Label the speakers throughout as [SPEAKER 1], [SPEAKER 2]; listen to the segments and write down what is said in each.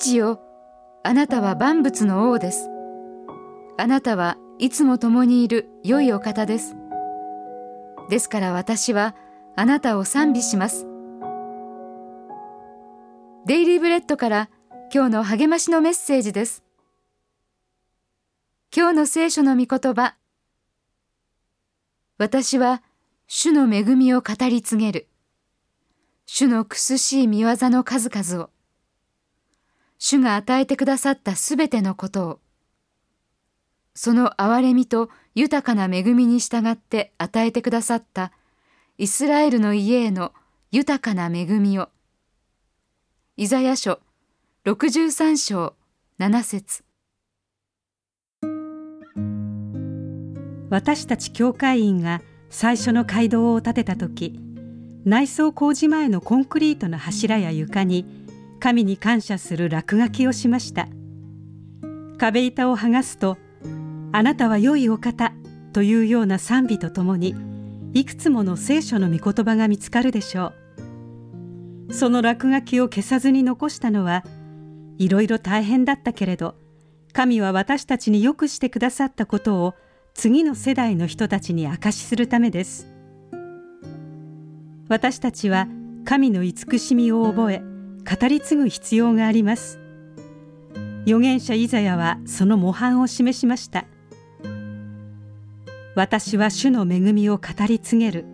[SPEAKER 1] 父よ、あなたは万物の王です。あなたはいつも共にいる良いお方です。ですから私はあなたを賛美します。デイリーブレッドから今日の励ましのメッセージです。今日の聖書の御言葉。私は主の恵みを語り継げる。主の苦しい見業の数々を。主が与えてくださったすべてのことを。その憐れみと豊かな恵みに従って与えてくださったイスラエルの家への豊かな恵みを。イザヤ書63章7節
[SPEAKER 2] 私たち教会員が最初の街道を建てた時内装工事前のコンクリートの柱や床に神に感謝する落書きをしました。壁板を剥がすとあなたは良いお方というような賛美とともにいくつもの聖書の御言葉が見つかるでしょう。その落書きを消さずに残したのはいろいろ大変だったけれど神は私たちによくしてくださったことを次の世代の人たちに証しするためです。私たちは神の慈しみを覚え語り継ぐ必要があります。預言者イザヤはその模範を示しました「私は主の恵みを語り継げる。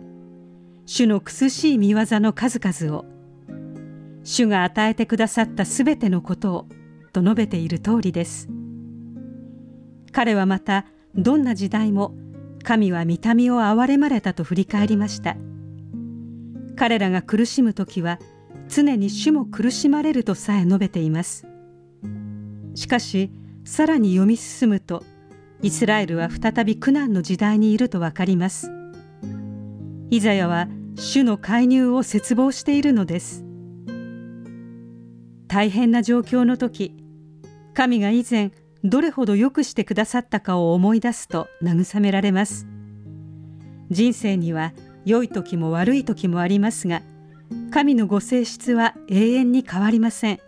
[SPEAKER 2] 主の苦しい見業の数々を。主が与えてくださったすべてのことをと述べている通りです。彼はまたどんな時代も神は見た目を憐れまれたと振り返りました。彼らが苦しむ時は常に主も苦しまれるとさえ述べています。しかしさらに読み進むとイスラエルは再び苦難の時代にいるとわかります。イザヤは主の介入を切望しているのです。大変な状況の時神が以前どれほど良くしてくださったかを思い出すと慰められます。人生には良い時も悪い時もありますが神のご性質は永遠に変わりません。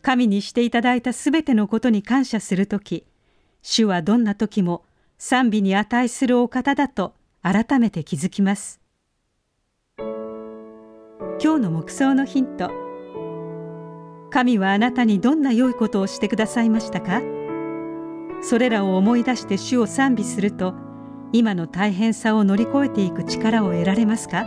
[SPEAKER 2] 神にしていただいたすべてのことに感謝する時主はどんな時も賛美に値するお方だと改めて気づきます。今日の目想のヒント。神はあなたにどんな良いことをしてくださいましたか？それらを思い出して主を賛美すると今の大変さを乗り越えていく力を得られますか？